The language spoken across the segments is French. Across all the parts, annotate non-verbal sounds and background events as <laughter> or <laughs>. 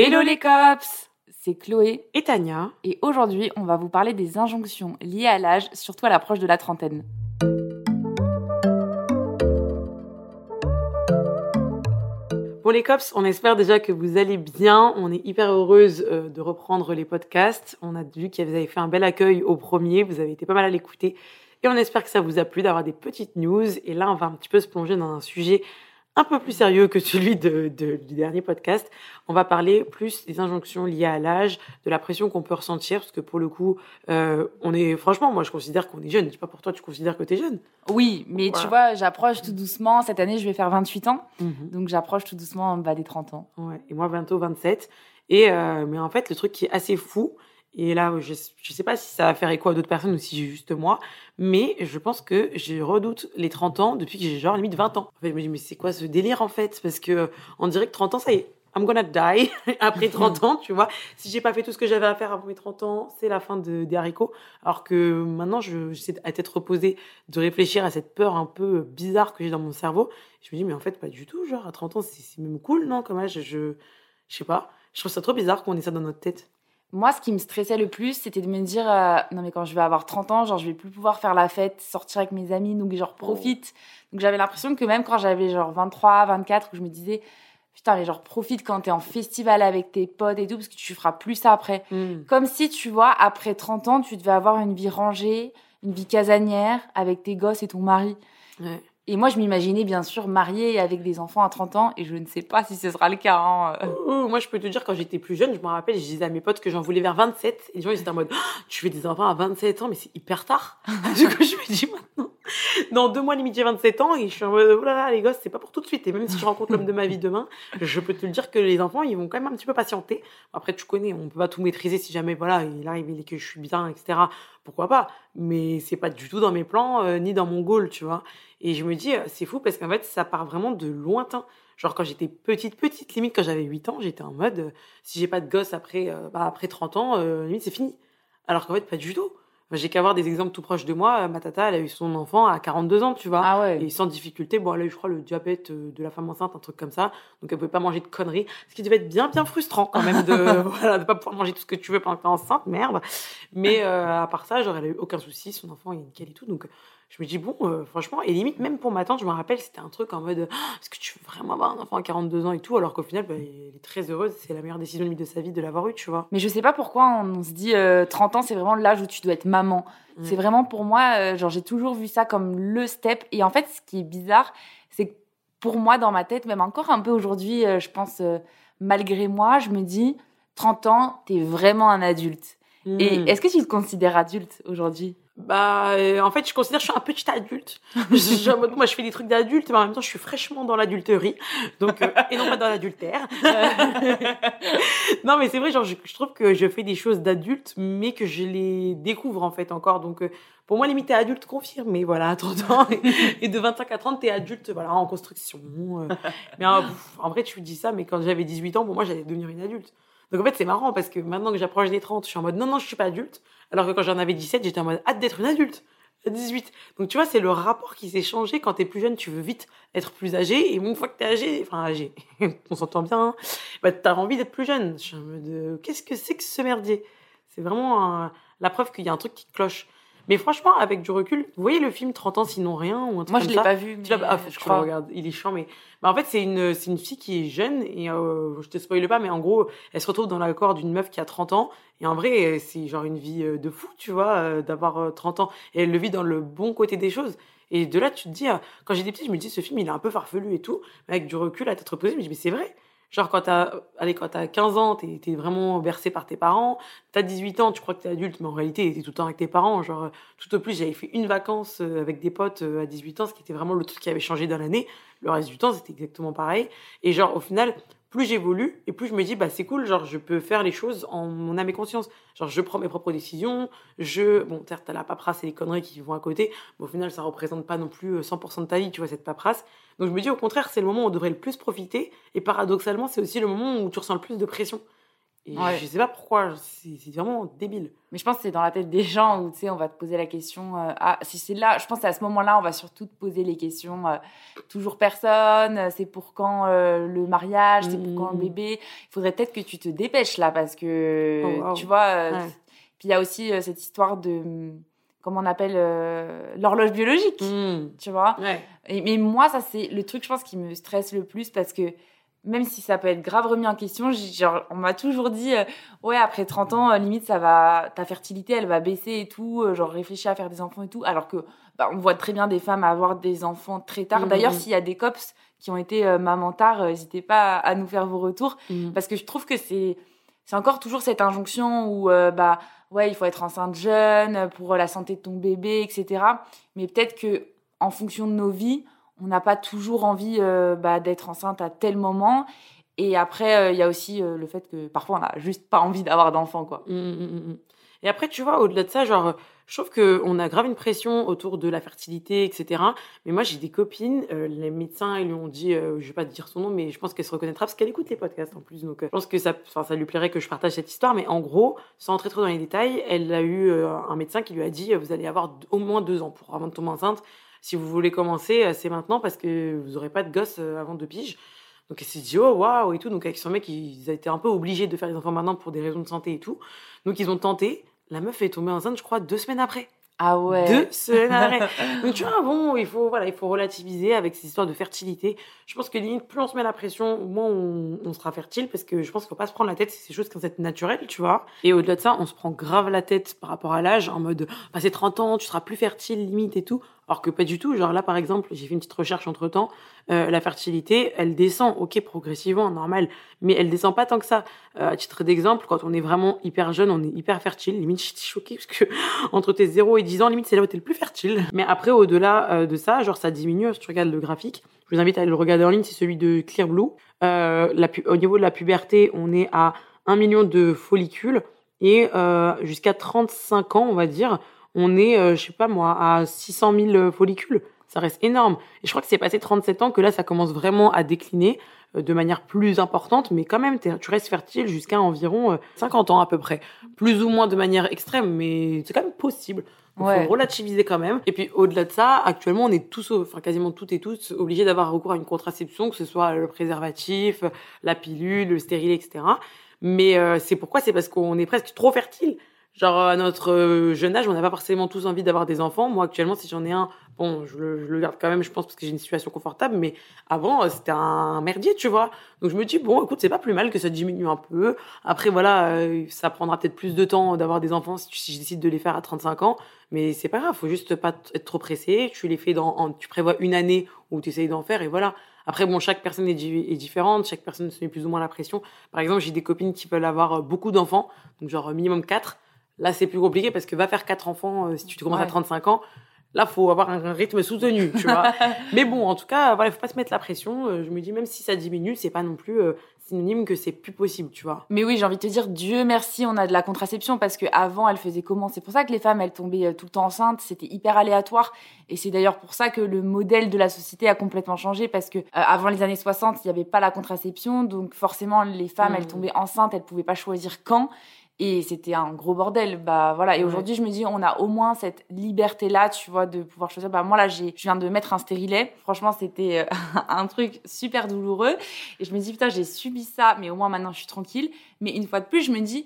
Hello les cops C'est Chloé et Tania. et aujourd'hui on va vous parler des injonctions liées à l'âge, surtout à l'approche de la trentaine. Bon les cops, on espère déjà que vous allez bien. On est hyper heureuse euh, de reprendre les podcasts. On a vu que vous avez fait un bel accueil au premier, vous avez été pas mal à l'écouter. Et on espère que ça vous a plu d'avoir des petites news. Et là, on va un petit peu se plonger dans un sujet un peu plus sérieux que celui de, de- du dernier podcast. On va parler plus des injonctions liées à l'âge, de la pression qu'on peut ressentir, parce que pour le coup, euh, on est, franchement, moi je considère qu'on est jeune. Je sais pas pour toi, tu considères que tu es jeune Oui, mais Voilà. tu vois, j'approche tout doucement. Cette année, je vais faire 28 ans, donc j'approche tout doucement bah, des 30 ans. Ouais, et moi bientôt 27. Et euh, mais en fait, le truc qui est assez fou, et là, je je sais pas si ça va faire écho à d'autres personnes ou si j'ai juste moi, mais je pense que je redoute les 30 ans depuis que j'ai genre limite 20 ans. En fait, je me dis, mais c'est quoi ce délire en fait? Parce que on dirait que 30 ans, ça y est. I'm gonna die <laughs> après 30 ans, tu vois. Si j'ai pas fait tout ce que j'avais à faire avant mes 30 ans, c'est la fin de, des haricots. Alors que maintenant, je- j'essaie à tête reposée de réfléchir à cette peur un peu bizarre que j'ai dans mon cerveau. Je me dis, mais en fait, pas du tout. Genre, à 30 ans, c'est même cool, non? Comme âge, je, je, je sais pas. Je trouve ça trop bizarre qu'on ait ça dans notre tête. Moi, ce qui me stressait le plus, c'était de me dire euh, non mais quand je vais avoir 30 ans, genre je vais plus pouvoir faire la fête, sortir avec mes amis, donc genre profite. Donc j'avais l'impression que même quand j'avais genre 23, 24, où je me disais putain mais genre profite quand t'es en festival avec tes potes et tout parce que tu feras plus ça après. Comme si tu vois après 30 ans, tu devais avoir une vie rangée, une vie casanière avec tes gosses et ton mari. Ouais. Et moi, je m'imaginais bien sûr mariée avec des enfants à 30 ans, et je ne sais pas si ce sera le cas. hein. Moi, je peux te dire, quand j'étais plus jeune, je me rappelle, je disais à mes potes que j'en voulais vers 27. Et les gens, ils étaient en mode, <gasps> tu fais des enfants à 27 ans, mais c'est hyper tard. <laughs> du coup, je me dis maintenant, <laughs> dans deux mois limite, j'ai 27 ans, et je suis en mode, oh les gosses, c'est pas pour tout de suite. Et même si je rencontre l'homme de ma vie demain, je peux te le dire que les enfants, ils vont quand même un petit peu patienter. Après, tu connais, on peut pas tout maîtriser si jamais, voilà, il arrive et que je suis bien, etc. Pourquoi pas? Mais c'est pas du tout dans mes plans, euh, ni dans mon goal, tu vois. Et je me dis, euh, c'est fou parce qu'en fait, ça part vraiment de lointain. Genre quand j'étais petite, petite, limite quand j'avais 8 ans, j'étais en mode, euh, si j'ai pas de gosse après, bah, après 30 ans, limite c'est fini. Alors qu'en fait, pas du tout. J'ai qu'à voir des exemples tout proches de moi. Euh, Ma tata, elle a eu son enfant à 42 ans, tu vois. Ah ouais. Et sans difficulté, bon, elle a eu, je crois, le diabète euh, de la femme enceinte, un truc comme ça. Donc, elle pouvait pas manger de conneries. Ce qui devait être bien, bien frustrant, quand même, de, <laughs> <laughs> voilà, de pas pouvoir manger tout ce que tu veux pendant que t'es enceinte, merde. Mais, euh, à part ça, genre, elle a eu aucun souci, son enfant est nickel et tout. Donc, je me dis, bon, euh, franchement, et limite, même pour ma tante, je me rappelle, c'était un truc en mode, Ah, est-ce que tu veux vraiment avoir un enfant à 42 ans et tout? Alors qu'au final, bah, elle est très heureuse. C'est la meilleure décision de sa vie de l'avoir eu, tu vois. Mais je sais pas pourquoi on, se dit euh, 30 ans, c'est vraiment l'âge où tu dois être maman. Mm. C'est vraiment pour moi, euh, genre j'ai toujours vu ça comme le step. Et en fait, ce qui est bizarre, c'est que pour moi, dans ma tête, même encore un peu aujourd'hui, euh, je pense, euh, malgré moi, je me dis 30 ans, t'es vraiment un adulte. Et Mm. est-ce que tu te considères adulte aujourd'hui? Bah, euh, en fait, je considère que je suis un petit adulte. <laughs> Je mode, moi, je fais des trucs d'adulte, mais en même temps, je suis fraîchement dans l'adulterie. Donc, euh, et non pas dans l'adultère. <laughs> non, mais c'est vrai, genre, je, je trouve que je fais des choses d'adulte, mais que je les découvre, en fait, encore. Donc, euh, pour moi, limite, t'es adulte confirmé, voilà, à 30 ans. Et, et de 25 à 30, t'es adulte, voilà, en construction. euh. mais en, en vrai, tu dis ça, mais quand j'avais 18 ans, pour moi, j'allais devenir une adulte. Donc, en fait, c'est marrant, parce que maintenant que j'approche des 30, je suis en mode, non, non, je suis pas adulte. Alors que quand j'en avais 17, j'étais en mode hâte d'être une adulte. À 18. Donc tu vois, c'est le rapport qui s'est changé. Quand t'es plus jeune, tu veux vite être plus âgé. Et une fois que t'es âgé, enfin âgé, <laughs> on s'entend bien, hein, bah, t'as envie d'être plus jeune. Je en mode, euh, qu'est-ce que c'est que ce merdier? C'est vraiment un- la preuve qu'il y a un truc qui cloche. Mais franchement, avec du recul, vous voyez le film 30 ans sinon rien ou un truc Moi, je l'ai pas vu. tu l'as mais, ah, je crois. regardes. Il est chiant, mais bah, en fait c'est une c'est une fille qui est jeune et euh, je te spoile pas, mais en gros elle se retrouve dans la corps d'une meuf qui a 30 ans et en vrai euh, c'est genre une vie euh, de fou, tu vois, euh, d'avoir euh, 30 ans et elle le vit dans le bon côté des choses. Et de là tu te dis, quand j'étais petite, je me dis ce film il est un peu farfelu et tout, mais avec du recul à tête reposée, je me dis mais c'est vrai. Genre, quand t'as, allez, quand t'as 15 ans, t'es, t'es vraiment bercé par tes parents. T'as 18 ans, tu crois que t'es adulte, mais en réalité, t'es tout le temps avec tes parents. Genre, tout au plus, j'avais fait une vacance euh, avec des potes euh, à 18 ans, ce qui était vraiment le truc qui avait changé dans l'année. Le reste du temps, c'était exactement pareil. Et genre, au final, plus j'évolue et plus je me dis bah c'est cool genre je peux faire les choses en mon âme et conscience. Genre je prends mes propres décisions je bon certes t'as la paperasse et les conneries qui vont à côté mais au final ça représente pas non plus 100% euh, de ta vie tu vois cette paperasse. Donc je me dis au contraire c'est le moment où on devrait le plus profiter et paradoxalement c'est aussi le moment où tu ressens le plus de pression et je sais pas pourquoi, c'est vraiment débile. Mais je pense que c'est dans la tête des gens où, tu sais, on va te poser la question. Euh, ah, si c'est là, je pense à ce moment-là, on va surtout te poser les questions. Euh, toujours personne, c'est pour quand euh, le mariage, c'est pour quand le mmh. bébé. Il faudrait peut-être que tu te dépêches là parce que, oh, tu vois. Puis il y a aussi cette histoire de. Comment on appelle l'horloge biologique, mmh. tu vois. Et, mais moi, ça, c'est le truc, je pense, qui me stresse le plus parce que même si ça peut être grave remis en question, genre, on m'a toujours dit, euh, ouais, après 30 ans, euh, limite, ça va, ta fertilité, elle va baisser et tout, euh, genre, réfléchis à faire des enfants et tout, alors que, bah, on voit très bien des femmes avoir des enfants très tard. Mmh, D'ailleurs, mmh. s'il y a des cops qui ont été maman tard, n'hésitez pas à, nous faire vos retours, mmh. parce que je trouve que c'est, c'est encore toujours cette injonction où, bah, ouais, il faut être enceinte jeune pour la santé de ton bébé, etc. Mais peut-être que, en fonction de nos vies, on n'a pas toujours envie euh, bah, d'être enceinte à tel moment. Et après, euh, il y a aussi euh, le fait que parfois, on n'a juste pas envie d'avoir d'enfants, quoi. Mmh, mmh, mmh, et après, tu vois, au-delà de ça, genre, je trouve qu'on a grave une pression autour de la fertilité, etc. Mais moi, j'ai des copines, les médecins, ils lui ont dit, je vais pas dire son nom, mais je pense qu'elle se reconnaîtra parce qu'elle écoute les podcasts en plus. Donc, je pense que ça, ça lui plairait que je partage cette histoire. Mais en gros, sans entrer trop dans les détails, elle a eu un médecin qui lui a dit, vous allez avoir au moins deux ans pour avant de tomber enceinte si vous voulez commencer, euh, c'est maintenant parce que vous n'aurez pas de gosse euh, avant deux piges. Donc elle s'est dit, oh waouh et tout. Donc avec son mec, ils ont été un peu obligés de faire des enfants maintenant pour des raisons de santé et tout. Donc ils ont tenté. La meuf est tombée enceinte, je crois, deux semaines après. Ah ouais. Deux semaines après. <laughs> Donc tu vois, bon, il faut, voilà, il faut relativiser avec ces histoires de fertilité. Je pense que limite, plus on se met la pression, moins on, on sera fertile parce que je pense qu'il faut pas se prendre la tête, c'est ces choses qui sont naturelles, tu vois. Et au-delà de ça, on se prend grave la tête par rapport à l'âge en mode, passer 30 ans, tu seras plus fertile, limite et tout. Alors que pas du tout. Genre là, par exemple, j'ai fait une petite recherche entre temps. Euh, la fertilité, elle descend, ok, progressivement, normal, mais elle descend pas tant que ça. Euh, à titre d'exemple, quand on est vraiment hyper jeune, on est hyper fertile. Limite, j'étais choquée parce que <laughs> entre tes 0 et 10 ans, limite, c'est là où t'es le plus fertile. Mais après, au-delà euh, de ça, genre, ça diminue. Si tu regardes le graphique, je vous invite à le regarder en ligne, c'est celui de Clear Blue. Euh, au niveau de la puberté, on est à 1 million de follicules et jusqu'à 35 ans, on va dire, on est, euh, je sais pas moi, à 600 000 follicules. Ça reste énorme. Et je crois que c'est passé 37 ans que là, ça commence vraiment à décliner euh, de manière plus importante, mais quand même, tu restes fertile jusqu'à environ 50 euh, ans à peu près. Plus ou moins de manière extrême, mais c'est quand même possible. Il faut relativiser quand même. Et puis au-delà de ça, actuellement, on est tous, enfin quasiment toutes et tous, obligés d'avoir recours à une contraception, que ce soit le préservatif, la pilule, le stérilet, etc. Mais c'est pourquoi? C'est parce qu'on est presque trop fertile. Genre, à notre euh, jeune âge, on n'a pas forcément tous envie d'avoir des enfants. Moi, actuellement, si j'en ai un, bon, je le, garde quand même, je pense, parce que j'ai une situation confortable. Mais avant, euh, c'était un merdier, tu vois. Donc, je me dis, bon, écoute, c'est pas plus mal que ça diminue un peu. Après, voilà, euh, ça prendra peut-être plus de temps d'avoir des enfants si, si, je décide de les faire à 35 ans. Mais c'est pas grave, faut juste pas être trop pressé. Tu les fais dans, tu prévois une année où tu essayes d'en faire et voilà. Après, bon, chaque personne est, est, différente, chaque personne se met plus ou moins la pression. Par exemple, j'ai des copines qui veulent avoir beaucoup d'enfants, donc genre minimum 4. Là, c'est plus compliqué parce que va faire quatre enfants euh, si tu commences à 35 ans. Là, faut avoir un, rythme soutenu, tu vois. <laughs> Mais bon, en tout cas, voilà, faut pas se mettre la pression. Euh, je me dis, même si ça diminue, c'est pas non plus euh, synonyme que c'est plus possible, tu vois. Mais oui, j'ai envie de te dire, Dieu merci, on a de la contraception parce que avant, elle faisait comment? C'est pour ça que les femmes, elles tombaient tout le temps enceintes. C'était hyper aléatoire. Et c'est d'ailleurs pour ça que le modèle de la société a complètement changé parce que avant les années 60, il n'y avait pas la contraception, donc forcément, les femmes, elles mmh. tombaient enceintes, elles pouvaient pas choisir quand. Et c'était un gros bordel. Bah voilà. Et aujourd'hui, je me dis, on a au moins cette liberté-là, tu vois, de pouvoir choisir. Bah moi là, j'ai, je viens de mettre un stérilet. Franchement, c'était euh, <laughs> un truc super douloureux. Et je me dis, putain, j'ai subi ça, mais au moins maintenant, je suis tranquille. Mais une fois de plus, je me dis,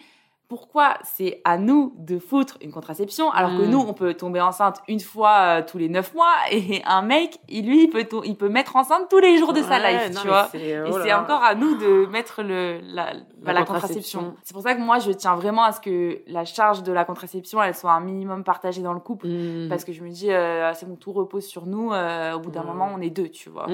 pourquoi c'est à nous de foutre une contraception alors que mm. nous on peut tomber enceinte une fois euh, tous les neuf mois <laughs> et un mec lui il peut il peut mettre enceinte tous les jours de sa life tu vois et oh c'est encore à nous de mettre le la, la, contraception c'est pour ça que moi je tiens vraiment à ce que la charge de la contraception elle soit un minimum partagée dans le couple mm. parce que je me dis euh, c'est bon tout repose sur nous euh, au bout d'un mm. moment on est deux tu vois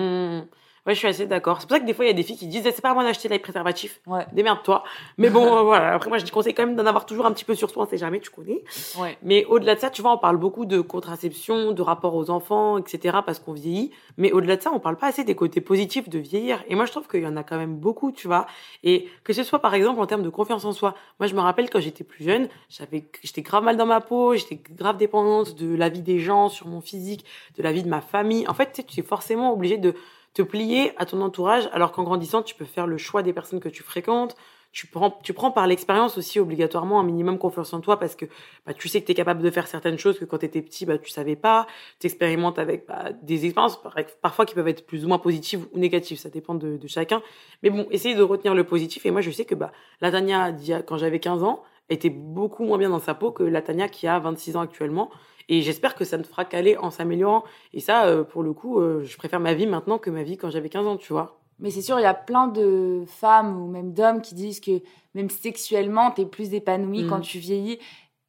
Ouais, je suis assez d'accord. C'est pour ça que des fois, il y a des filles qui disent c'est pas à moi d'acheter les préservatifs. Ouais. Démerde-toi. Mais bon, <laughs> euh, voilà. Après, moi, je conseille quand même d'en avoir toujours un petit peu sur soi, on sait jamais, tu connais. Ouais. Mais au-delà de ça, tu vois, on parle beaucoup de contraception, de rapport aux enfants, etc., parce qu'on vieillit. Mais au-delà de ça, on parle pas assez des côtés positifs de vieillir. Et moi, je trouve qu'il y en a quand même beaucoup, tu vois. Et que ce soit, par exemple, en termes de confiance en soi. Moi, je me rappelle quand j'étais plus jeune, j'avais, j'étais grave mal dans ma peau, j'étais grave dépendante de la vie des gens, sur mon physique, de la vie de ma famille. En fait, tu sais, tu es forcément obligé de te plier à ton entourage, alors qu'en grandissant, tu peux faire le choix des personnes que tu fréquentes. Tu prends, tu prends par l'expérience aussi obligatoirement un minimum confiance en toi parce que bah, tu sais que tu es capable de faire certaines choses que quand tu étais petit, bah, tu savais pas. Tu expérimentes avec bah, des expériences par- parfois qui peuvent être plus ou moins positives ou négatives, ça dépend de, de chacun. Mais bon, essayer de retenir le positif. Et moi, je sais que bah, la Tania, quand j'avais 15 ans, était beaucoup moins bien dans sa peau que la Tania qui a 26 ans actuellement. Et j'espère que ça ne fera qu'aller en s'améliorant. Et ça, euh, pour le coup, euh, je préfère ma vie maintenant que ma vie quand j'avais 15 ans, tu vois. Mais c'est sûr, il y a plein de femmes ou même d'hommes qui disent que même sexuellement, t'es plus épanoui Mm. quand tu vieillis.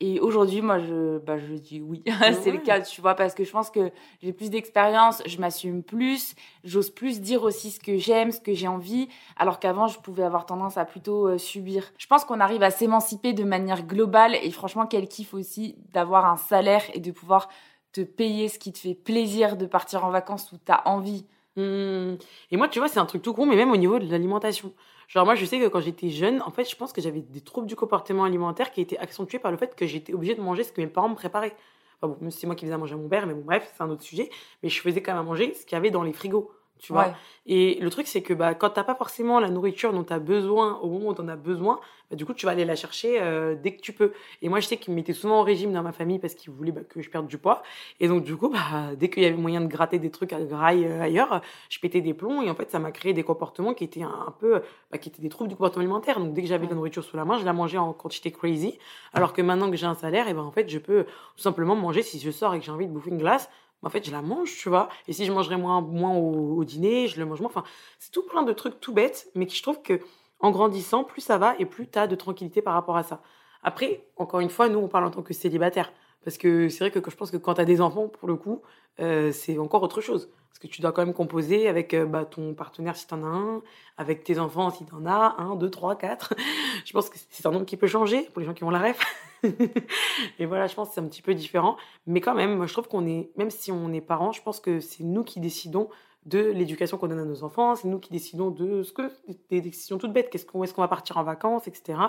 Et aujourd'hui, moi, je, bah, je dis oui. <laughs> c'est le cas, tu vois, parce que je pense que j'ai plus d'expérience, je m'assume plus, j'ose plus dire aussi ce que j'aime, ce que j'ai envie, alors qu'avant, je pouvais avoir tendance à plutôt euh, subir. Je pense qu'on arrive à s'émanciper de manière globale et franchement, quel kiff aussi d'avoir un salaire et de pouvoir te payer ce qui te fait plaisir de partir en vacances où t'as envie. Hum. Et moi, tu vois, c'est un truc tout con, mais même au niveau de l'alimentation. Genre, moi, je sais que quand j'étais jeune, en fait, je pense que j'avais des troubles du comportement alimentaire qui étaient accentués par le fait que j'étais obligée de manger ce que mes parents me préparaient. Enfin bon, c'est moi qui faisais à manger à mon père, mais bon, bref, c'est un autre sujet. Mais je faisais quand même à manger ce qu'il y avait dans les frigos, tu vois. Ouais. Et le truc, c'est que bah, quand t'as pas forcément la nourriture dont tu as besoin au moment où tu en as besoin, bah, du coup, tu vas aller la chercher euh, dès que tu peux. Et moi, je sais qu'ils me mettaient souvent au régime dans ma famille parce qu'ils voulaient bah, que je perde du poids. Et donc, du coup, bah, dès qu'il y avait moyen de gratter des trucs à graille euh, ailleurs, je pétais des plombs. Et en fait, ça m'a créé des comportements qui étaient un, un peu, bah, qui étaient des troubles du comportement alimentaire. Donc, dès que j'avais de la nourriture sous la main, je la mangeais en quantité crazy. Alors que maintenant que j'ai un salaire, et ben en fait, je peux tout simplement manger si je sors et que j'ai envie de bouffer une glace. En fait, je la mange, tu vois. Et si je mangerais moins, au dîner, je le mange moins. Enfin, c'est tout plein de trucs tout bêtes, mais qui je trouve que en grandissant, plus ça va et plus tu as de tranquillité par rapport à ça. Après, encore une fois, nous, on parle en tant que célibataire. Parce que c'est vrai que, je pense que quand tu as des enfants, pour le coup, euh, c'est encore autre chose. Parce que tu dois quand même composer avec euh, bah, ton partenaire si tu en as un, avec tes enfants si tu en as un, deux, trois, quatre. <laughs> je pense que c'est un nombre qui peut changer pour les gens qui ont la ref. <laughs> et voilà, je pense que c'est un petit peu différent. Mais quand même, je trouve qu'on est, même si on est parents, je pense que c'est nous qui décidons de l'éducation qu'on donne à nos enfants, c'est nous qui décidons de ce que des décisions toutes bêtes, est-ce qu'on va partir en vacances, etc.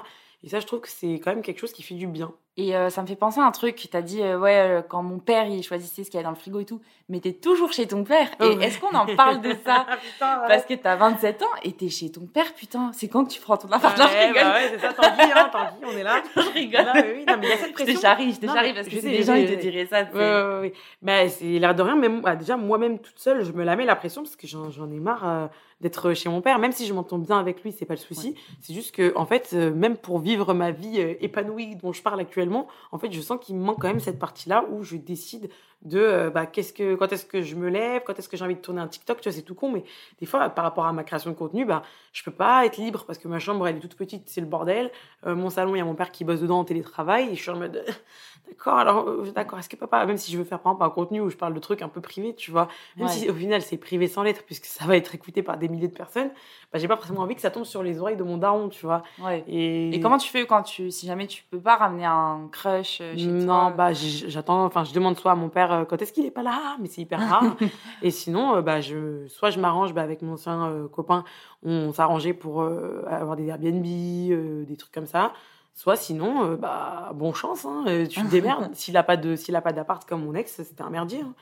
Et ça, je trouve que c'est quand même quelque chose qui fait du bien. Et euh, ça me fait penser à un truc. Tu as dit, euh, ouais, euh, quand mon père, il choisissait ce qu'il y a dans le frigo et tout, mais t'es toujours chez ton père. Oh et ouais. est-ce qu'on en parle de ça <laughs> Putain, Parce que t'as 27 ans et t'es chez ton père, putain. C'est quand que tu prends ton appart Non, je ouais, rigole. bah ouais, c'est ça, tanguy, hein, tanguy, on est là. <laughs> Je rigole. Non, mais oui, non, mais il y a cette Je pression. te charrie, je te Non, charrie mais parce que je sais, les gens, je- ils te diraient ça. Ouais, ouais, ouais. Mais c'est l'air de rien, même, bah, déjà, moi-même, toute seule, je me la mets la pression parce que j'en j'en ai marre d'être chez mon père. Même si je m'entends bien avec lui, c'est pas le souci. C'est juste que, en fait, euh, même pour vivre ma vie euh, épanouie dont je parle actuellement, en fait, je sens qu'il me manque quand même cette partie-là où je décide de, euh, bah, qu'est-ce que, quand est-ce que je me lève, quand est-ce que j'ai envie de tourner un TikTok, tu vois, c'est tout con, mais des fois, par rapport à ma création de contenu, bah, je peux pas être libre parce que ma chambre, elle est toute petite, c'est le bordel. Euh, mon salon, il y a mon père qui bosse dedans en télétravail et je suis en mode, <laughs> d'accord, alors, euh, d'accord, est-ce que papa, même si je veux faire par exemple un contenu où je parle de trucs un peu privés, tu vois, même Ouais. si au final c'est privé sans lettres puisque ça va être écouté par des milliers de personnes, bah, j'ai pas forcément envie que ça tombe sur les oreilles de mon daron, tu vois. Ouais. Et, Et comment tu fais quand tu, si jamais tu peux pas ramener un crush euh, chez non, toi bah j'attends, enfin je demande soit à mon père euh, quand est-ce qu'il est pas là, mais c'est hyper rare. <laughs> et sinon, bah je, soit je m'arrange bah, avec mon ancien euh, copain, on s'arrangeait pour euh, avoir des Airbnb, euh, des trucs comme ça. Soit sinon, euh, bah bon chance, hein, euh, tu <laughs> te démerdes. s'il a pas de, s'il a pas d'appart comme mon ex, c'était un merdier. hein.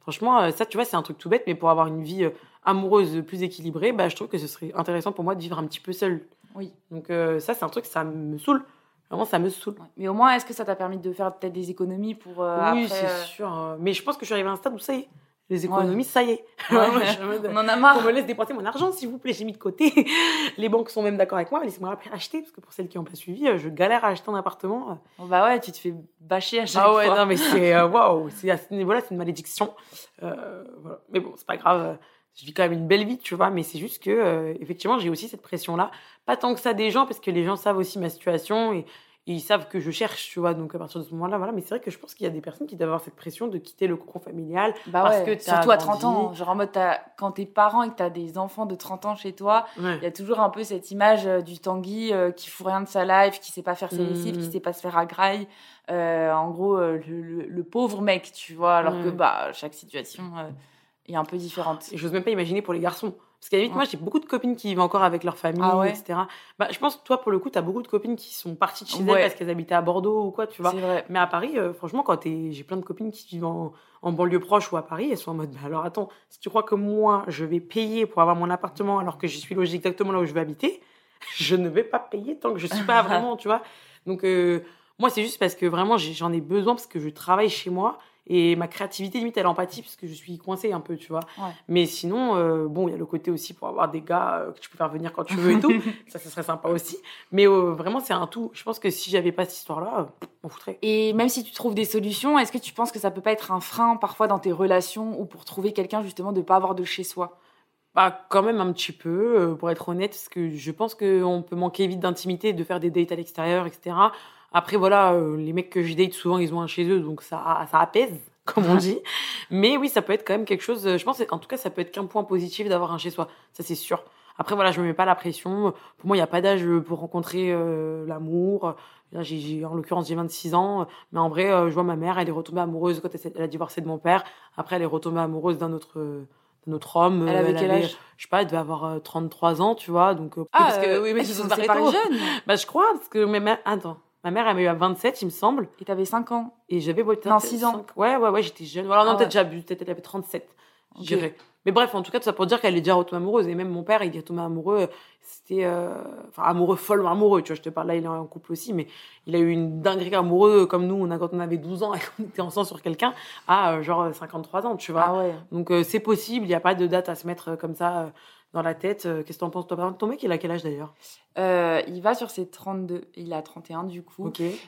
Franchement, euh, ça, tu vois, c'est un truc tout bête, mais pour avoir une vie amoureuse plus équilibrée, bah je trouve que ce serait intéressant pour moi de vivre un petit peu seul. Oui. Donc euh, ça, c'est un truc, ça me saoule. Vraiment, ça me saoule. Ouais. Mais au moins, est-ce que ça t'a permis de faire peut-être des économies pour euh, oui, après, c'est euh, sûr. euh, Mais je pense que je suis arrivée à un stade où ça y est. Les économies, ça y est. Ouais. <laughs> On en a On marre. me laisse dépenser mon argent, s'il vous plaît, j'ai mis de côté. <laughs> Les banques sont même d'accord avec moi, laissez-moi après acheter, parce que pour celles qui n'ont pas suivi, euh, je galère à acheter un appartement. Bah ouais, tu te fais bâcher à chaque Ah ouais, fois. non, mais c'est euh, <laughs> waouh, c'est à ce niveau-là, c'est une malédiction. Euh, voilà. Mais bon, c'est pas grave. Je vis quand même une belle vie, tu vois, mais c'est juste que, euh, effectivement, j'ai aussi cette pression-là. Pas tant que ça des gens, parce que les gens savent aussi ma situation et, et ils savent que je cherche, tu vois. Donc à partir de ce moment-là, voilà. Mais c'est vrai que je pense qu'il y a des personnes qui doivent avoir cette pression de quitter le cocon familial. Bah parce ouais, que surtout à 30 ans. Genre en mode, quand t'es parent et que t'as des enfants de 30 ans chez toi, Ouais. il y a toujours un peu cette image euh, du Tanguy euh, qui fout rien de sa life, qui sait pas faire ses lessives, Mhm. qui sait pas se faire à graille. Euh, en gros, euh, le, le- le pauvre mec, tu vois. Alors que Ouais. bah, chaque situation est un peu différente. Et j'ose même pas imaginer pour les garçons. Parce qu'à la limite, Ouais. moi, j'ai beaucoup de copines qui vivent encore avec leur famille, Ah ouais etc. Bah, je pense que toi, pour le coup, t'as beaucoup de copines qui sont parties de chez Ouais. elles parce qu'elles habitaient à Bordeaux ou quoi, tu vois. Vrai. Mais à Paris, euh, franchement, quand t'es... j'ai plein de copines qui vivent en, en banlieue proche ou à Paris, elles sont en mode, bah alors attends, si tu crois que moi, je vais payer pour avoir mon appartement alors que je suis logée exactement là où je veux habiter, <laughs> je ne vais pas payer tant que je suis pas <laughs> vraiment, tu vois. Donc, euh, moi, c'est juste parce que vraiment, j'en ai besoin parce que je travaille chez moi et ma créativité, limite, elle empathie parce que je suis coincée un peu, tu vois. Ouais. Mais sinon, euh, bon, il y a le côté aussi pour avoir des gars euh, que tu peux faire venir quand tu veux et tout. <laughs> ça, ce serait sympa aussi. Mais euh, vraiment, c'est un tout. Je pense que si j'avais pas cette histoire-là, on foutrait. Et même si tu trouves des solutions, est-ce que tu penses que ça peut pas être un frein parfois dans tes relations ou pour trouver quelqu'un justement de pas avoir de chez soi? Bah, quand même un petit peu, pour être honnête, parce que je pense qu'on peut manquer vite d'intimité, de faire des dates à l'extérieur, etc. Après, voilà, euh, les mecs que je date, souvent, ils ont un chez eux, donc ça, ça apaise, <laughs> comme on dit. Mais oui, ça peut être quand même quelque chose, euh, je pense, en tout cas, ça peut être qu'un point positif d'avoir un chez soi, ça c'est sûr. Après, voilà, je me mets pas la pression. Pour moi, il n'y a pas d'âge pour rencontrer euh, l'amour. Là, j'ai, en l'occurrence, j'ai 26 ans. Mais en vrai, euh, je vois ma mère, elle est retombée amoureuse quand elle, elle a divorcé de mon père. Après, elle est retombée amoureuse d'un autre, euh, d'un autre homme. Elle Euh, avait quel avait- âge? je sais pas, elle devait avoir euh, 33 ans, tu vois. Donc, euh, Ah, parce que, euh, oui, mais ils sont séparés jeunes. Bah, je crois, parce que ma mère, attends, ma mère, elle m'a eu à 27, il me semble. Et t'avais 5 ans. Et j'avais peut-être Non, six ans. cinq- Ouais, ouais, ouais, j'étais jeune. Voilà, non, Ah peut-être ouais. peut-être elle avait 37, je Ok. dirais. Mais bref, en tout cas, tout ça pour dire qu'elle est déjà retombée amoureuse. Et même mon père, il est tombé amoureux. C'était. euh, Enfin, amoureux, follement amoureux. Tu vois, je te parle là, il est en couple aussi. Mais il a eu une dinguerie amoureux comme nous, on a, quand on avait 12 ans <laughs> et qu'on était ensemble sur quelqu'un, à euh, genre 53 ans, tu vois. Ah ouais. Donc euh, c'est possible, il n'y a pas de date à se mettre comme ça dans la tête. Euh, Qu'est-ce que t'en penses, toi? Par exemple, Ton mec, il a quel âge d'ailleurs? Euh, il va sur ses 32. Il a 31 du coup.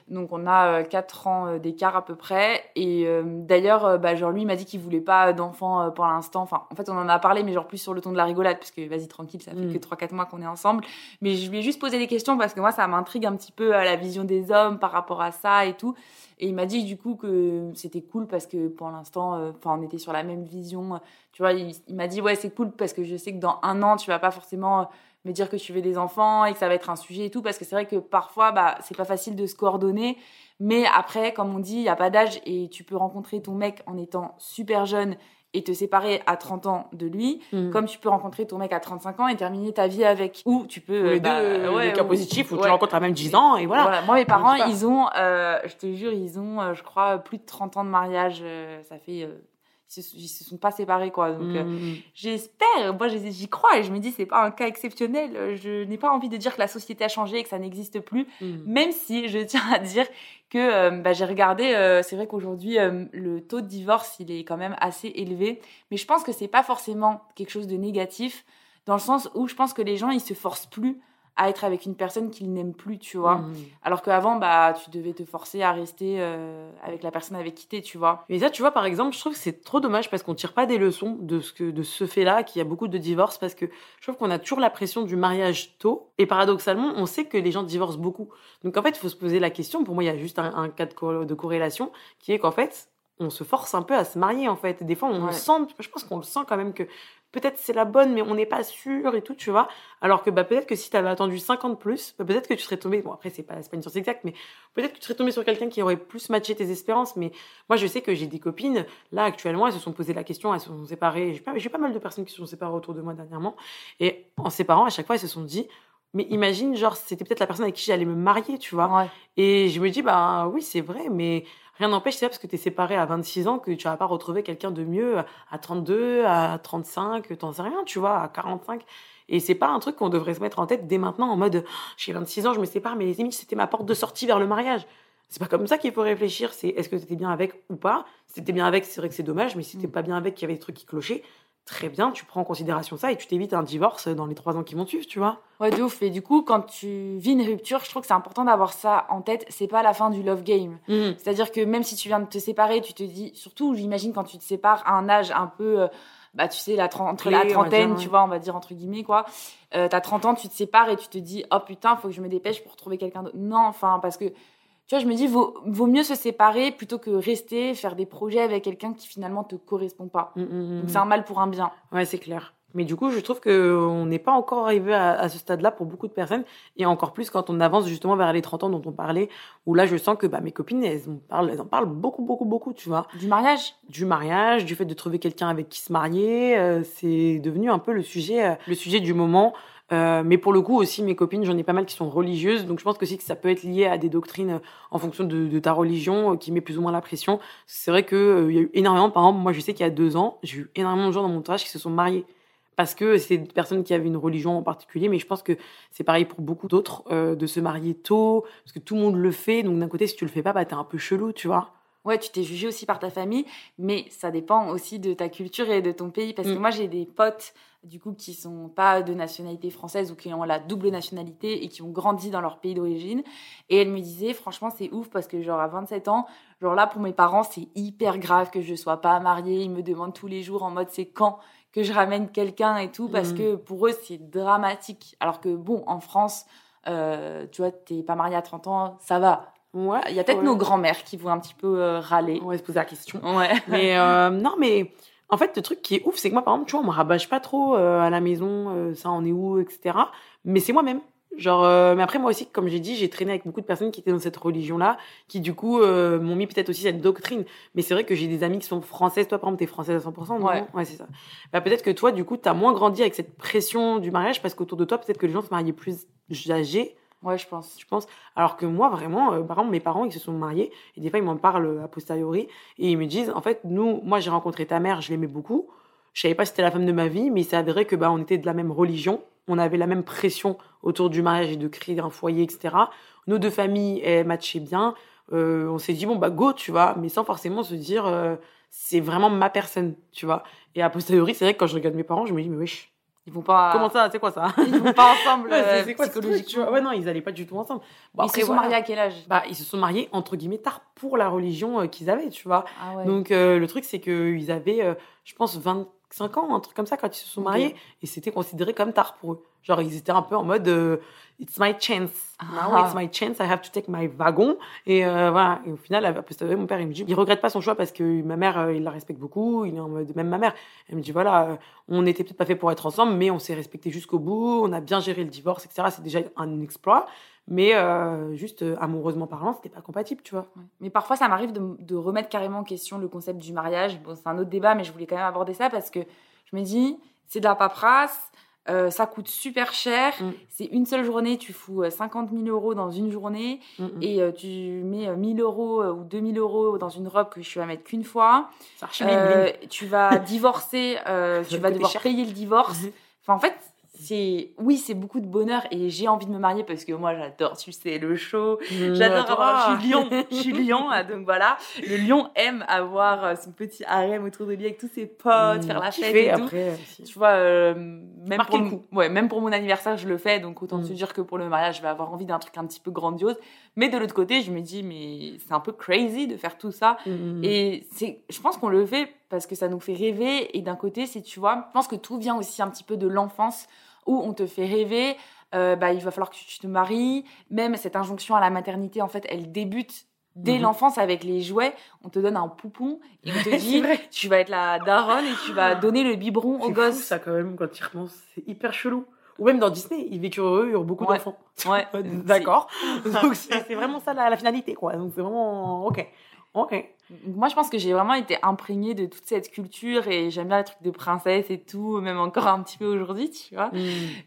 Donc on a 4 ans euh, d'écart à peu près. Et euh, d'ailleurs, bah, genre lui il m'a dit qu'il voulait pas d'enfant pour l'instant. Enfin, en fait, on en a parlé, mais genre plus sur le ton de la rigolade, parce que vas-y tranquille, ça fait Mm. que 3-4 mois qu'on est ensemble. Mais je lui ai juste posé des questions parce que moi, ça m'intrigue un petit peu à la vision des hommes par rapport à ça et tout. Et il m'a dit du coup que c'était cool parce que pour l'instant, euh, on était sur la même vision. Tu vois, il, il m'a dit ouais, c'est cool parce que je sais que dans un an, tu vas pas forcément euh, me dire que tu veux des enfants et que ça va être un sujet et tout parce que c'est vrai que parfois, bah, c'est pas facile de se coordonner. Mais après, comme on dit, il n'y a pas d'âge et tu peux rencontrer ton mec en étant super jeune et te séparer à 30 ans de lui, Mm. comme tu peux rencontrer ton mec à 35 ans et terminer ta vie avec. Ou tu peux... Ou les euh, bah, deux, ouais, les cas ou- positifs où ouais. tu rencontres à même 10 ans et voilà. Moi, mes parents, ils ont, euh, je te jure, ils ont, euh, je crois, plus de 30 ans de mariage. euh, ça fait... euh, ils, se, sont pas séparés, quoi. Donc, euh, Mm. J'espère, moi j'y crois et je me dis c'est pas un cas exceptionnel. Je n'ai pas envie de dire que la société a changé et que ça n'existe plus, même si je tiens à dire que euh, bah, j'ai regardé, euh, c'est vrai qu'aujourd'hui le taux de divorce il est quand même assez élevé, mais je pense que c'est pas forcément quelque chose de négatif dans le sens où je pense que les gens ils se forcent plus à être avec une personne qu'ils n'aiment plus, tu vois. Mm. Alors qu'avant bah tu devais te forcer à rester euh, avec la personne avec qui t'es, tu vois. Mais ça, tu vois, par exemple, je trouve que c'est trop dommage parce qu'on tire pas des leçons de ce que de ce fait-là, qu'il y a beaucoup de divorces, parce que je trouve qu'on a toujours la pression du mariage tôt, et paradoxalement, on sait que les gens divorcent beaucoup. Donc en fait, il faut se poser la question. Pour moi, il y a juste un, un cas de, co- de corrélation qui est qu'en fait, on se force un peu à se marier en fait. Des fois, on Ouais. sent, je pense qu'on le sent quand même que peut-être c'est la bonne, mais on n'est pas sûr et tout, tu vois. Alors que bah, peut-être que si tu avais attendu 50 plus, bah, peut-être que tu serais tombé. Bon, après, c'est pas, pas une science exacte, mais peut-être que tu serais tombé sur quelqu'un qui aurait plus matché tes espérances. Mais moi, je sais que j'ai des copines, là, actuellement, elles se sont posé la question, elles se sont séparées. J'ai pas, pas mal de personnes qui se sont séparées autour de moi dernièrement. Et en séparant, à chaque fois, elles se sont dit, mais imagine, genre, c'était peut-être la personne avec qui j'allais me marier, tu vois. Ouais. Et je me dis, bah oui, c'est vrai, mais rien n'empêche, c'est pas parce que tu es séparé à 26 ans que tu vas pas retrouver quelqu'un de mieux à 32, à 35, t'en sais rien, tu vois, à 45. Et c'est pas un truc qu'on devrait se mettre en tête dès maintenant en mode, j'ai 26 ans, je me sépare, mais les limites, c'était ma porte de sortie vers le mariage. C'est pas comme ça qu'il faut réfléchir, c'est est-ce que t'étais bien avec ou pas. Si t'étais bien avec, c'est vrai que c'est dommage, mais si t'étais pas bien avec, qu'il y avait des trucs qui clochaient, très bien, tu prends en considération ça et tu t'évites un divorce dans les trois ans qui vont suivre, tu vois. Ouais, de ouf. Et du coup, quand tu vis une rupture, je trouve que c'est important d'avoir ça en tête. C'est pas la fin du love game. C'est-à-dire que même si tu viens de te séparer, tu te dis, surtout, j'imagine quand tu te sépares à un âge un peu, euh, bah, tu sais, la, entre la trentaine, dire, tu vois, on va dire entre guillemets, quoi. Euh, t'as 30 ans, tu te sépares et tu te dis, oh putain, faut que je me dépêche pour trouver quelqu'un d'autre. Non, enfin, parce que, tu vois, je me dis, vaut, vaut mieux se séparer plutôt que rester, faire des projets avec quelqu'un qui finalement te correspond pas. Mm, mm, mm, Donc c'est un mal pour un bien. Ouais, c'est clair. Mais du coup, je trouve que on n'est pas encore arrivé à, à ce stade-là pour beaucoup de personnes, et encore plus quand on avance justement vers les 30 ans dont on parlait, où là, je sens que bah, mes copines, elles en parlent, elles en parlent beaucoup, beaucoup, beaucoup, tu vois. Du mariage? Du mariage, du fait de trouver quelqu'un avec qui se marier, euh, c'est devenu un peu le sujet, euh, le sujet du moment. Euh, mais pour le coup aussi, mes copines, j'en ai pas mal qui sont religieuses, donc je pense aussi que ça peut être lié à des doctrines euh, en fonction de, ta religion euh, qui met plus ou moins la pression. C'est vrai que euh, il y a eu énormément, par exemple, moi je sais qu'il y a deux ans, j'ai eu énormément de gens dans mon entourage qui se sont mariés parce que c'est des personnes qui avaient une religion en particulier, mais je pense que c'est pareil pour beaucoup d'autres de se marier tôt, parce que tout le monde le fait, donc d'un côté si tu le fais pas, bah t'es un peu chelou, tu vois. Ouais, tu t'es jugé aussi par ta famille, mais ça dépend aussi de ta culture et de ton pays. Parce que Mm. moi, j'ai des potes, du coup, qui sont pas de nationalité française ou qui ont la double nationalité et qui ont grandi dans leur pays d'origine. Et elles me disaient, franchement, c'est ouf parce que, genre, à 27 ans, genre là, pour mes parents, c'est hyper grave que je sois pas mariée. Ils me demandent tous les jours en mode, c'est quand que je ramène quelqu'un et tout, parce Mm. que pour eux, c'est dramatique. Alors que, bon, en France, euh, tu vois, t'es pas marié à 30 ans, ça va. Ouais. Il y a peut-être ouais. nos grands-mères qui vont un petit peu euh, râler. On va se poser la question. Ouais. <laughs> Mais euh, non, mais en fait, le truc qui est ouf, c'est que moi, par exemple, tu vois, on me rabâche pas trop euh, à la maison, euh, ça en est où, etc. Mais c'est moi-même. Genre, euh, mais après, moi aussi, comme j'ai dit, j'ai traîné avec beaucoup de personnes qui étaient dans cette religion-là, qui du coup euh, m'ont mis peut-être aussi cette doctrine. Mais c'est vrai que j'ai des amis qui sont françaises. Toi, par exemple, t'es française à 100%, non? Ouais. Ouais, c'est ça. Bah, peut-être que toi, du coup, t'as moins grandi avec cette pression du mariage parce qu'autour de toi, peut-être que les gens se mariaient plus âgés Ouais, je pense. je pense. Alors que moi, vraiment, euh, par exemple, mes parents, ils se sont mariés, et des fois, ils m'en parlent euh, a posteriori, et ils me disent, en fait, nous, moi, j'ai rencontré ta mère, je l'aimais beaucoup, je savais pas si c'était la femme de ma vie, mais il s'est avéré que, bah, on était de la même religion, on avait la même pression autour du mariage et de créer un foyer, etc. Nos deux familles, elles matchaient bien, euh, on s'est dit, bon, bah, go, tu vois, mais sans forcément se dire, euh, c'est vraiment ma personne, tu vois. Et a posteriori, c'est vrai que quand je regarde mes parents, je me dis, mais wesh, Ils vont pas. comment ça, c'est quoi ça <laughs> Ils vont pas ensemble Ouais, euh, c'est- c'est quoi psychologiquement. Ouais, non, ils allaient pas du tout ensemble. Bon, Ils après, se sont mariés à quel âge? Bah, ils se sont mariés entre guillemets tard pour la religion euh, qu'ils avaient, tu vois. Ah ouais. Donc euh, le truc c'est que ils avaient, euh, je pense, 25 ans, un truc comme ça quand ils se sont mariés, et c'était considéré comme tard pour eux. Genre ils étaient un peu en mode euh, it's my chance. Now Ah. it's my chance. I have to take my wagon. Et euh, voilà. Et au final, posteriori, mon père il me dit, il regrette pas son choix parce que ma mère, euh, il la respecte beaucoup. Il est en mode même ma mère. Elle me dit voilà, on n'était peut-être pas fait pour être ensemble, mais on s'est respecté jusqu'au bout. On a bien géré le divorce, etc. C'est déjà un exploit. Mais euh, juste euh, amoureusement parlant, c'était pas compatible, tu vois. Ouais. Mais parfois, ça m'arrive de, de remettre carrément en question le concept du mariage. Bon, c'est un autre débat, mais je voulais quand même aborder ça parce que je me dis, c'est de la paperasse, euh, ça coûte super cher. Mm. C'est une seule journée, tu fous euh, 50 000 euros dans une journée Mm, mm. et euh, tu mets euh, 1000 euros ou 2000 euros dans une robe que je vais mettre qu'une fois. Euh, tu vas divorcer, euh, <laughs> tu va vas devoir cher. payer le divorce. Mhm. Enfin, en fait, c'est oui, c'est beaucoup de bonheur et j'ai envie de me marier parce que moi, j'adore, tu sais, le show. J'adore Toi. avoir. Je suis lion. <laughs> Je suis lion. ah, Donc voilà. Le lion aime avoir euh, son petit harem autour de lui avec tous ses potes, Mmh, faire la fête et tout. après euh. Tu vois, euh, même, pour, le coup. ouais, même pour mon anniversaire, je le fais. Donc autant Mm. se dire que pour le mariage, je vais avoir envie d'un truc un petit peu grandiose. Mais de l'autre côté, je me dis, mais c'est un peu crazy de faire tout ça. Mm, Et c'est, je pense qu'on le fait parce que ça nous fait rêver. Et d'un côté, c'est, tu vois, je pense que tout vient aussi un petit peu de l'enfance où on te fait rêver. euh, bah, il va falloir que tu te maries. Même cette injonction à la maternité, en fait, elle débute dès Mhm. l'enfance avec les jouets. On te donne un poupon et on te <laughs> dit, tu vas être la daronne et tu vas donner le biberon au gosse. ça quand même quand tu repenses, c'est hyper chelou. Ou même dans Disney, ils vécurent heureux, ils ont beaucoup Ouais. d'enfants. Ouais. <laughs> D'accord. <laughs> Donc c'est c'est vraiment ça la, la finalité, quoi. Donc c'est vraiment ok, ok. Moi, je pense que j'ai vraiment été imprégnée de toute cette culture et j'aime bien les trucs de princesse et tout, même encore un petit peu aujourd'hui, tu vois.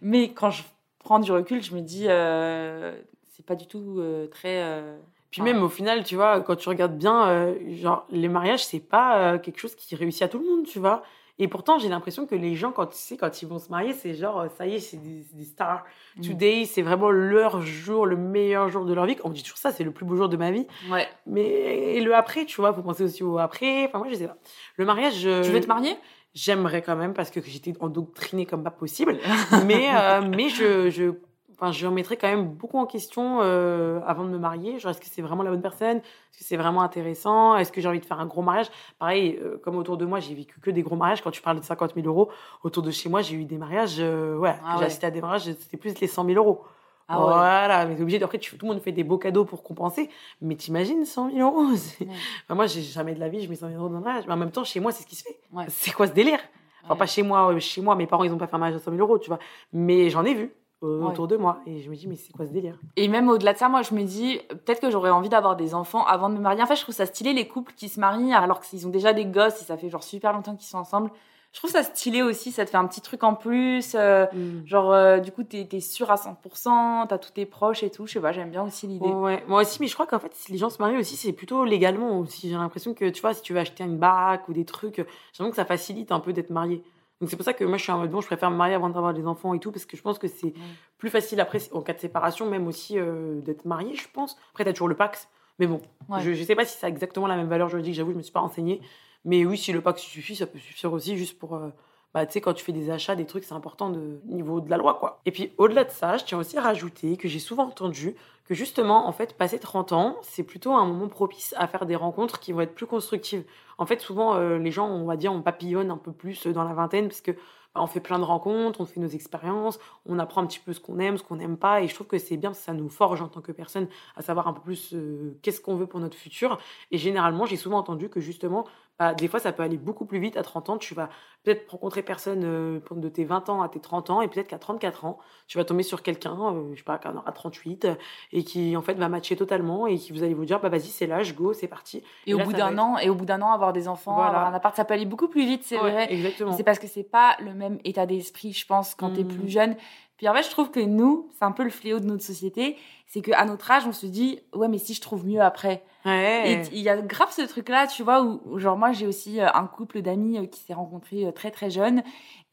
Mais quand je prends du recul, je me dis, euh, c'est pas du tout euh, très. euh, Puis même au final, tu vois, quand tu regardes bien, genre les mariages, c'est pas quelque chose qui réussit à tout le monde, tu vois. Et pourtant, j'ai l'impression que les gens, quand tu sais, quand ils vont se marier, c'est genre, euh, ça y est, c'est des, stars. Mm. Today, c'est vraiment leur jour, le meilleur jour de leur vie. On me dit toujours ça, c'est le plus beau jour de ma vie. Ouais. Mais et le après, tu vois, faut penser aussi au après. Enfin, moi, je sais pas. Le mariage. je- Tu veux te marier? J'aimerais quand même parce que j'étais endoctrinée comme pas possible. <laughs> mais, euh, mais je, je, enfin, je remettrais quand même beaucoup en question euh, avant de me marier. Genre, est-ce que c'est vraiment la bonne personne? Est-ce que c'est vraiment intéressant? Est-ce que j'ai envie de faire un gros mariage? Pareil, euh, comme autour de moi, j'ai vécu que des gros mariages. Quand tu parles de 50 000 euros, autour de chez moi, j'ai eu des mariages. euh, ouais, Ah j'ai ouais. assisté à des mariages, c'était plus les 100 000 euros. Ah ouais. Voilà, mais t'es obligé. Après, tu- tout le monde fait des beaux cadeaux pour compenser. Mais t'imagines 100 000 euros <laughs> Ouais. Enfin, Moi, j'ai jamais de la vie, je mets 100 000 euros dans un mariage. Mais en même temps, chez moi, c'est ce qui se fait. Ouais. C'est quoi ce délire? Enfin, pas chez moi. euh, Chez moi, mes parents, ils ont pas fait un mariage à 100 000 euros, tu vois. Mais j'en ai vu euh, Ouais. autour de moi. Et je me dis, mais c'est quoi ce délire? Et même au-delà de ça, moi, je me dis, peut-être que j'aurais envie d'avoir des enfants avant de me marier. En fait, je trouve ça stylé les couples qui se marient alors qu'ils ont déjà des gosses et ça fait genre super longtemps qu'ils sont ensemble. Je trouve ça stylé aussi, ça te fait un petit truc en plus. euh, genre, euh, du coup, t'es es sûr à 100%, t'as tous tes proches et tout. Je sais pas, j'aime bien aussi l'idée. Ouais, moi aussi, mais je crois qu'en fait, si les gens se marient aussi, c'est plutôt légalement aussi. J'ai l'impression que, tu vois, si tu veux acheter une baraque ou des trucs, j'ai l'impression que ça facilite un peu d'être marié. Donc c'est pour ça que moi, je suis en mode, bon, je préfère me marier avant d'avoir des enfants et tout, parce que je pense que c'est plus facile après, en cas de séparation, même aussi euh, d'être marié, je pense. Après, t'as toujours le Pax. Mais bon, Ouais. je, je sais pas si ça a exactement la même valeur juridique, j'avoue, je me suis pas renseignée. Mais oui, si le Pax suffit, ça peut suffire aussi juste pour. euh, bah, tu sais, quand tu fais des achats, des trucs, c'est important de niveau de la loi, quoi. Et puis, au-delà de ça, je tiens aussi à rajouter que j'ai souvent entendu que justement, en fait, passer 30 ans, c'est plutôt un moment propice à faire des rencontres qui vont être plus constructives. En fait, souvent, euh, les gens, on va dire, on papillonne un peu plus dans la vingtaine parce que bah, on fait plein de rencontres, on fait nos expériences, on apprend un petit peu ce qu'on aime, ce qu'on n'aime pas, et je trouve que c'est bien ça nous forge en tant que personne à savoir un peu plus euh, qu'est-ce qu'on veut pour notre futur. Et généralement, j'ai souvent entendu que justement, bah, des fois, ça peut aller beaucoup plus vite à 30 ans. Tu vas peut-être rencontrer personne euh, de tes 20 ans à tes 30 ans, et peut-être qu'à 34 ans, tu vas tomber sur quelqu'un, euh, je sais pas, aura 38, euh, et qui en fait va matcher totalement, et qui vous allez vous dire, bah vas-y, c'est l'âge, go, c'est parti. Et, au là, bout d'un être- an, et au bout d'un an, avoir des enfants, Voilà. avoir un appart, ça peut aller beaucoup plus vite, c'est Ouais, vrai. Exactement. C'est parce que c'est pas le même état d'esprit, je pense, quand t'es Mhm. plus jeune. Puis en fait, je trouve que nous, c'est un peu le fléau de notre société, c'est qu'à notre âge, on se dit, ouais, mais si je trouve mieux après. Ouais. Et il y a grave ce truc-là, tu vois, où, où genre moi, j'ai aussi euh, un couple d'amis euh, qui s'est rencontré euh, très très jeune.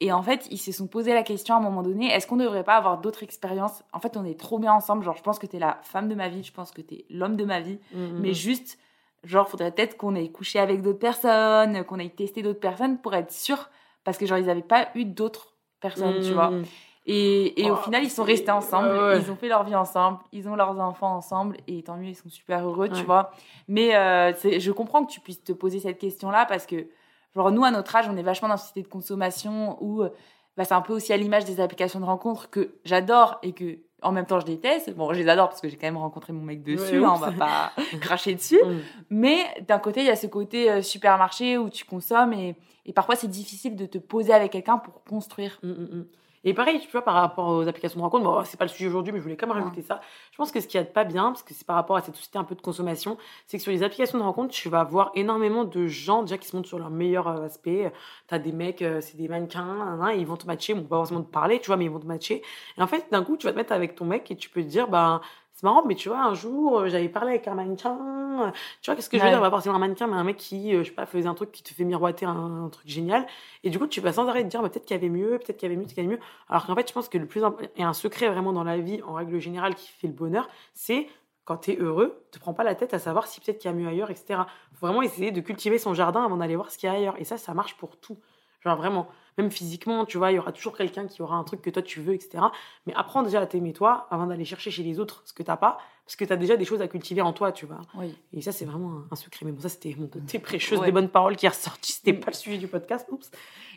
Et en fait, ils se sont posé la question à un moment donné, est-ce qu'on ne devrait pas avoir d'autres expériences? En fait, on est trop bien ensemble. Genre, je pense que t'es la femme de ma vie, je pense que t'es l'homme de ma vie. Mhm. Mais juste, genre, faudrait peut-être qu'on ait couché avec d'autres personnes, qu'on ait testé d'autres personnes pour être sûr. Parce que, genre, ils n'avaient pas eu d'autres personnes, tu vois. Et, au Oh, final, ils sont restés ensemble, ouais, ouais. ils ont fait leur vie ensemble, ils ont leurs enfants ensemble, et tant mieux, ils sont super heureux, tu vois. Mais euh, je comprends que tu puisses te poser cette question-là, parce que, genre, nous, à notre âge, on est vachement dans une société de consommation où euh, bah, c'est un peu aussi à l'image des applications de rencontres que j'adore et que, en même temps, je déteste. Bon, je les adore parce que j'ai quand même rencontré mon mec dessus, Ouais, hein, on va pas <laughs> cracher dessus. Mhm. Mais d'un côté, il y a ce côté euh, supermarché où tu consommes et, et parfois c'est difficile de te poser avec quelqu'un pour construire. Mm, mm, mm. Et pareil, tu vois, par rapport aux applications de rencontre, bon, c'est pas le sujet aujourd'hui, mais je voulais quand même rajouter ça. Je pense que ce qui a de pas bien, parce que c'est par rapport à cette société un peu de consommation, c'est que sur les applications de rencontre, tu vas voir énormément de gens déjà qui se montrent sur leur meilleur euh, aspect. T'as des mecs, euh, c'est des mannequins, et ils vont te matcher, bon, pas forcément te parler, tu vois, mais ils vont te matcher. Et en fait, d'un coup, tu vas te mettre avec ton mec et tu peux te dire, ben, c'est marrant, mais tu vois, un jour, euh, j'avais parlé avec un mannequin. euh, Tu vois, qu'est-ce que je veux dire Pas forcément un mannequin, mais un mec qui, euh, je sais pas, faisait un truc qui te fait miroiter un, un truc génial. Et du coup, tu vas sans arrêt te dire, bah, peut-être qu'il y avait mieux, peut-être qu'il y avait mieux, peut-être qu'il y avait mieux. Alors qu'en fait, je pense que le plus important, et un secret vraiment dans la vie, en règle générale, qui fait le bonheur, c'est quand tu es heureux, te prends pas la tête à savoir si peut-être qu'il y a mieux ailleurs, etc. Faut vraiment essayer de cultiver son jardin avant d'aller voir ce qu'il y a ailleurs. Et ça, ça marche pour tout. Genre vraiment, même physiquement, tu vois, il y aura toujours quelqu'un qui aura un truc que toi tu veux, etc. Mais apprends déjà à t'aimer toi avant d'aller chercher chez les autres ce que t'as pas, parce que tu as déjà des choses à cultiver en toi, tu vois. Oui. Et ça, c'est vraiment un, un secret. Mais bon, ça, c'était mon côté précieuse Ouais. des bonnes paroles qui est ressorti. C'était Mm. pas le sujet du podcast. Oups.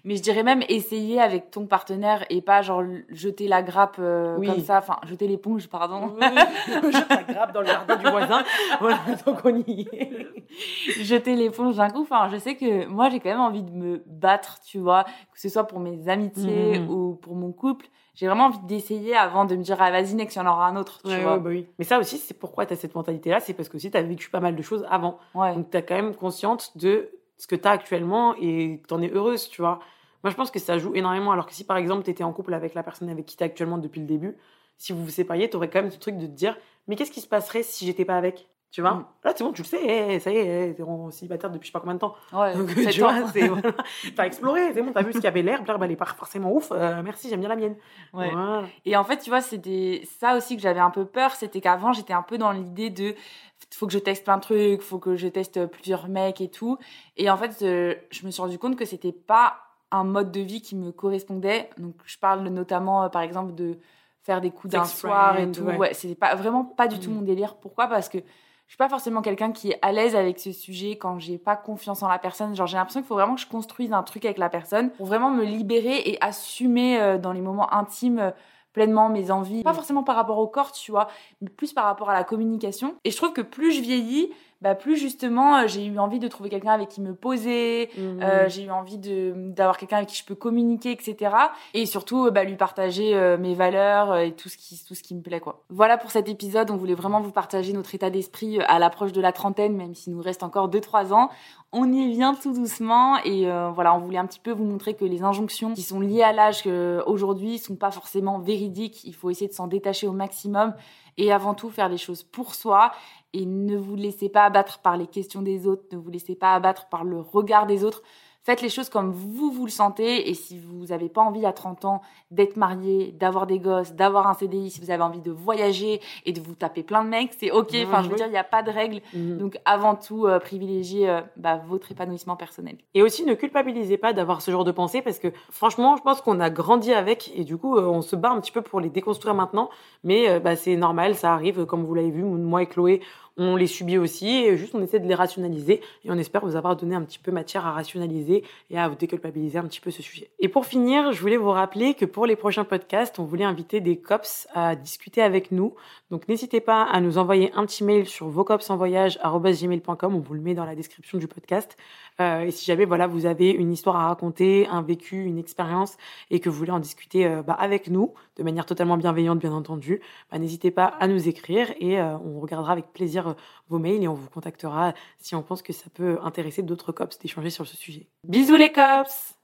Mais je dirais même essayer avec ton partenaire et pas genre jeter la grappe euh, Oui. comme ça, enfin jeter l'éponge, pardon. <laughs> Je t'aggrappe dans le jardin du voisin. <laughs> Voilà, donc on y est. jeter l'éponge d'un coup. Enfin, je sais que moi j'ai quand même envie de me battre, tu vois, que ce soit pour mes amitiés Mhm. ou pour mon couple. J'ai vraiment envie d'essayer avant de me dire ah vas-y next il y en aura un autre, tu Ouais, vois. ouais, bah oui. Mais ça aussi, c'est pourquoi tu as cette mentalité-là. C'est parce que aussi, tu as vécu pas mal de choses avant. Ouais. Donc, tu as quand même consciente de ce que tu as actuellement et que tu en es heureuse, tu vois. Moi, je pense que ça joue énormément. Alors que si, par exemple, tu étais en couple avec la personne avec qui tu actuellement depuis le début, si vous vous sépariez, tu aurais quand même ce truc de te dire Mais qu'est-ce qui se passerait si j'étais pas avec? Tu vois Mm. Là, c'est bon, tu le sais, eh, ça y est, t'es en célibataire depuis je sais pas combien de temps. Ouais, Donc, tu vois, c'est voilà. T'as exploré, c'est bon, t'as vu ce qu'il y avait l'air, l'herbe, elle est pas forcément ouf. euh, merci, j'aime bien la mienne. Ouais. Voilà. Et en fait, tu vois, c'était ça aussi que j'avais un peu peur, c'était qu'avant, j'étais un peu dans l'idée de faut que je teste plein de trucs, faut que je teste plusieurs mecs et tout. Et en fait, euh, je me suis rendu compte que c'était pas un mode de vie qui me correspondait. Donc, je parle notamment, euh, par exemple, de faire des coups d'un soir et tout. ouais. Ouais, c'est pas vraiment pas du tout Mm. mon délire. Pourquoi? Parce que je suis pas forcément quelqu'un qui est à l'aise avec ce sujet quand j'ai pas confiance en la personne. Genre j'ai l'impression qu'il faut vraiment que je construise un truc avec la personne pour vraiment me libérer et assumer euh, dans les moments intimes euh, pleinement mes envies. Pas forcément par rapport au corps, tu vois, mais plus par rapport à la communication. Et je trouve que plus je vieillis, bah plus justement euh, j'ai eu envie de trouver quelqu'un avec qui me poser, Mhm. euh, j'ai eu envie de d'avoir quelqu'un avec qui je peux communiquer, etc. Et surtout, euh, bah, lui partager euh, mes valeurs et tout ce qui tout ce qui me plaît, quoi. Voilà pour cet épisode. On voulait vraiment vous partager notre état d'esprit à l'approche de la trentaine, même s'il nous reste encore 2-3 ans. On y vient tout doucement et euh, voilà, on voulait un petit peu vous montrer que les injonctions qui sont liées à l'âge aujourd'hui sont pas forcément véridiques. Il faut essayer de s'en détacher au maximum et avant tout faire les choses pour soi et ne vous laissez pas abattre par les questions des autres, ne vous laissez pas abattre par le regard des autres. Faites les choses comme vous vous le sentez et si vous n'avez pas envie à 30 ans d'être marié, d'avoir des gosses, d'avoir un CDI, si vous avez envie de voyager et de vous taper plein de mecs, c'est ok. Enfin, je veux dire, il n'y a pas de règles. Mhm. Donc avant tout, euh, privilégiez euh, bah, votre épanouissement personnel. Et aussi, ne culpabilisez pas d'avoir ce genre de pensée parce que franchement, je pense qu'on a grandi avec et du coup, euh, on se bat un petit peu pour les déconstruire maintenant. Mais bah, c'est normal, ça arrive, comme vous l'avez vu, moi et Chloé, on les subit aussi et juste on essaie de les rationaliser et on espère vous avoir donné un petit peu matière à rationaliser et à vous déculpabiliser un petit peu ce sujet. Et pour finir, je voulais vous rappeler que pour les prochains podcasts, on voulait inviter des cops à discuter avec nous. Donc n'hésitez pas à nous envoyer un petit mail sur vocopsenvoyage.gmail.com, on vous le met dans la description du podcast. Euh, et si jamais voilà vous avez une histoire à raconter, un vécu, une expérience et que vous voulez en discuter euh, bah, avec nous de manière totalement bienveillante bien entendu, bah, n'hésitez pas à nous écrire et euh, on regardera avec plaisir euh, vos mails et on vous contactera si on pense que ça peut intéresser d'autres cops d'échanger sur ce sujet. Bisous les cops